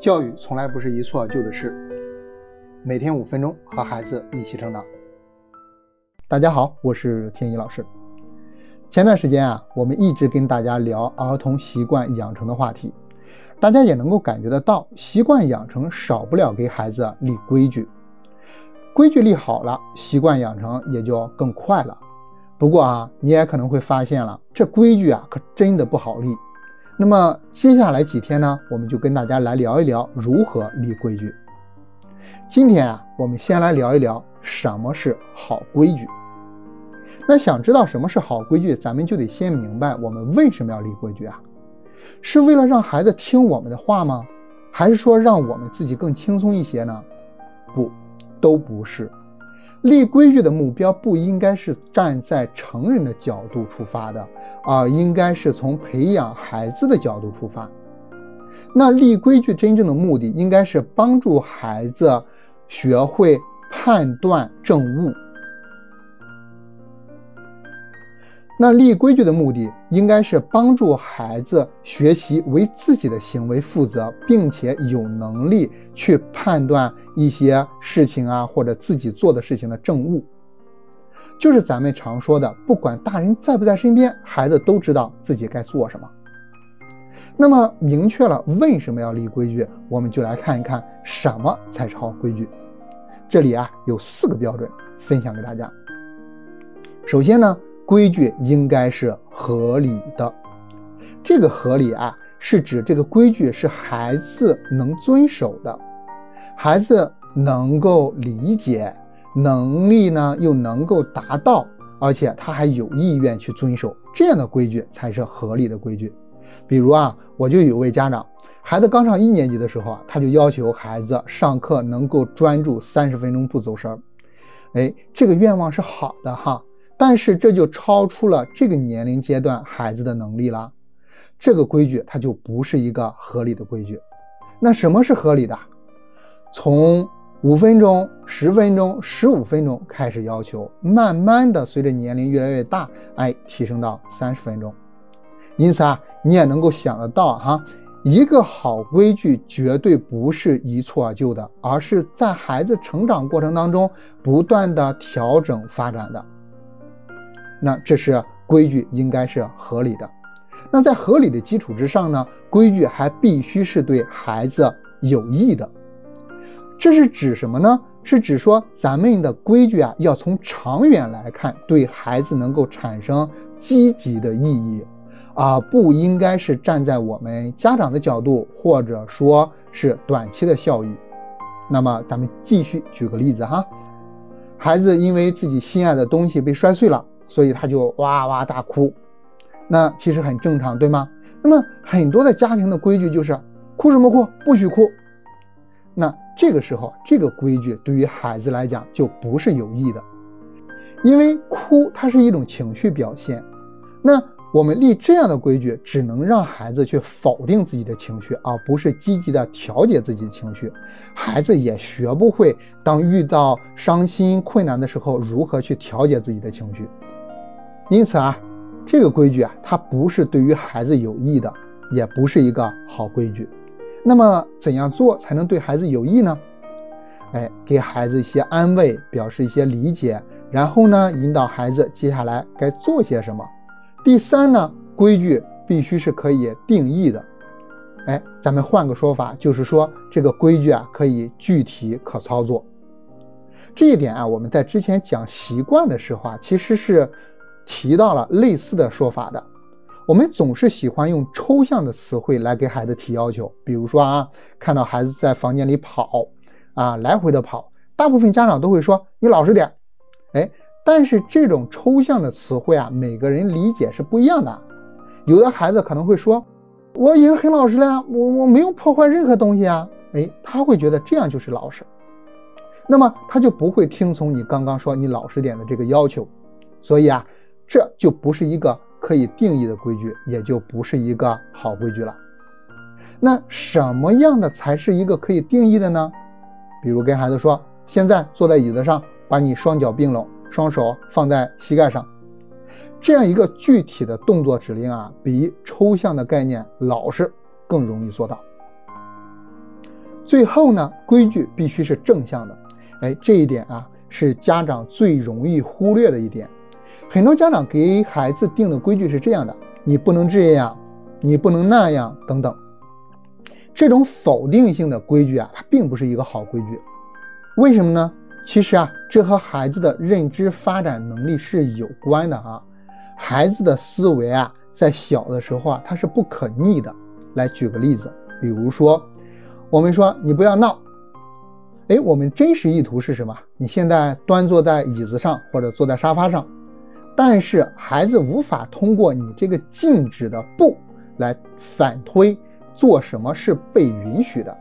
教育从来不是一蹴而就的事，每天五分钟和孩子一起成长。大家好，我是天一老师。前段时间啊，我们一直跟大家聊儿童习惯养成的话题，大家也能够感觉得到，习惯养成少不了给孩子立规矩，规矩立好了，习惯养成也就更快了。不过啊，你也可能会发现了，这规矩啊，可真的不好立。那么接下来几天呢，我们就跟大家来聊一聊如何立规矩。今天啊，我们先来聊一聊什么是好规矩。那想知道什么是好规矩，咱们就得先明白我们为什么要立规矩啊？是为了让孩子听我们的话吗？还是说让我们自己更轻松一些呢？不，都不是。立规矩的目标不应该是站在成人的角度出发的，而应该是从培养孩子的角度出发。那立规矩真正的目的应该是帮助孩子学会判断正误。那立规矩的目的应该是帮助孩子学习为自己的行为负责，并且有能力去判断一些事情啊，或者自己做的事情的正误。就是咱们常说的，不管大人在不在身边，孩子都知道自己该做什么。那么明确了为什么要立规矩，我们就来看一看什么才是好规矩。这里啊有四个标准分享给大家。首先呢。规矩应该是合理的，这个合理啊，是指这个规矩是孩子能遵守的，孩子能够理解，能力呢又能够达到，而且他还有意愿去遵守，这样的规矩才是合理的规矩。比如啊，我就有位家长，孩子刚上一年级的时候啊，他就要求孩子上课能够专注三十分钟不走神儿，哎，这个愿望是好的哈。但是这就超出了这个年龄阶段孩子的能力了，这个规矩它就不是一个合理的规矩。那什么是合理的？从五分钟、十分钟、十五分钟开始要求，慢慢的随着年龄越来越大，哎，提升到三十分钟。因此啊，你也能够想得到哈，一个好规矩绝对不是一蹴而就的，而是在孩子成长过程当中不断的调整发展的。那这是规矩应该是合理的，那在合理的基础之上呢，规矩还必须是对孩子有益的。这是指什么呢？是指说咱们的规矩啊，要从长远来看，对孩子能够产生积极的意义，啊，不应该是站在我们家长的角度，或者说是短期的效益。那么咱们继续举个例子哈，孩子因为自己心爱的东西被摔碎了。所以他就哇哇大哭，那其实很正常，对吗？那么很多的家庭的规矩就是哭什么哭，不许哭。那这个时候，这个规矩对于孩子来讲就不是有益的，因为哭它是一种情绪表现。那我们立这样的规矩，只能让孩子去否定自己的情绪，而不是积极的调节自己的情绪。孩子也学不会当遇到伤心困难的时候，如何去调节自己的情绪。因此啊，这个规矩啊，它不是对于孩子有益的，也不是一个好规矩。那么，怎样做才能对孩子有益呢？哎，给孩子一些安慰，表示一些理解，然后呢，引导孩子接下来该做些什么。第三呢，规矩必须是可以定义的。哎，咱们换个说法，就是说这个规矩啊，可以具体可操作。这一点啊，我们在之前讲习惯的时候啊，其实是。提到了类似的说法的，我们总是喜欢用抽象的词汇来给孩子提要求，比如说啊，看到孩子在房间里跑，啊，来回的跑，大部分家长都会说你老实点，哎，但是这种抽象的词汇啊，每个人理解是不一样的，有的孩子可能会说，我已经很老实了呀，我我没有破坏任何东西啊，哎，他会觉得这样就是老实，那么他就不会听从你刚刚说你老实点的这个要求，所以啊。这就不是一个可以定义的规矩，也就不是一个好规矩了。那什么样的才是一个可以定义的呢？比如跟孩子说：“现在坐在椅子上，把你双脚并拢，双手放在膝盖上。”这样一个具体的动作指令啊，比抽象的概念“老实”更容易做到。最后呢，规矩必须是正向的。哎，这一点啊，是家长最容易忽略的一点。很多家长给孩子定的规矩是这样的：你不能这样，你不能那样，等等。这种否定性的规矩啊，它并不是一个好规矩。为什么呢？其实啊，这和孩子的认知发展能力是有关的啊。孩子的思维啊，在小的时候啊，他是不可逆的。来举个例子，比如说，我们说你不要闹，哎，我们真实意图是什么？你现在端坐在椅子上或者坐在沙发上。但是孩子无法通过你这个禁止的不来反推做什么是被允许的，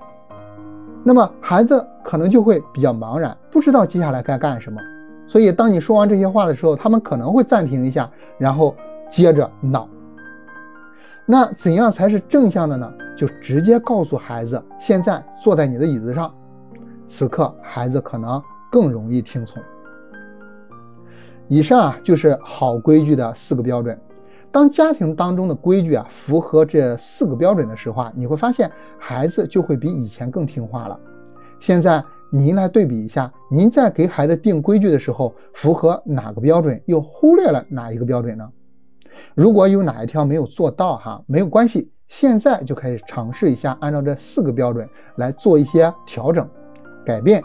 那么孩子可能就会比较茫然，不知道接下来该干什么。所以当你说完这些话的时候，他们可能会暂停一下，然后接着闹。那怎样才是正向的呢？就直接告诉孩子，现在坐在你的椅子上，此刻孩子可能更容易听从。以上啊就是好规矩的四个标准。当家庭当中的规矩啊符合这四个标准的时候啊，你会发现孩子就会比以前更听话了。现在您来对比一下，您在给孩子定规矩的时候符合哪个标准，又忽略了哪一个标准呢？如果有哪一条没有做到哈，没有关系，现在就开始尝试一下，按照这四个标准来做一些调整，改变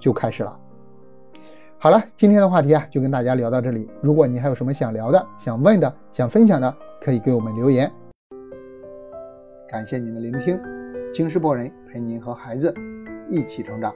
就开始了。好了，今天的话题啊，就跟大家聊到这里。如果你还有什么想聊的、想问的、想分享的，可以给我们留言。感谢您的聆听，京师博人陪您和孩子一起成长。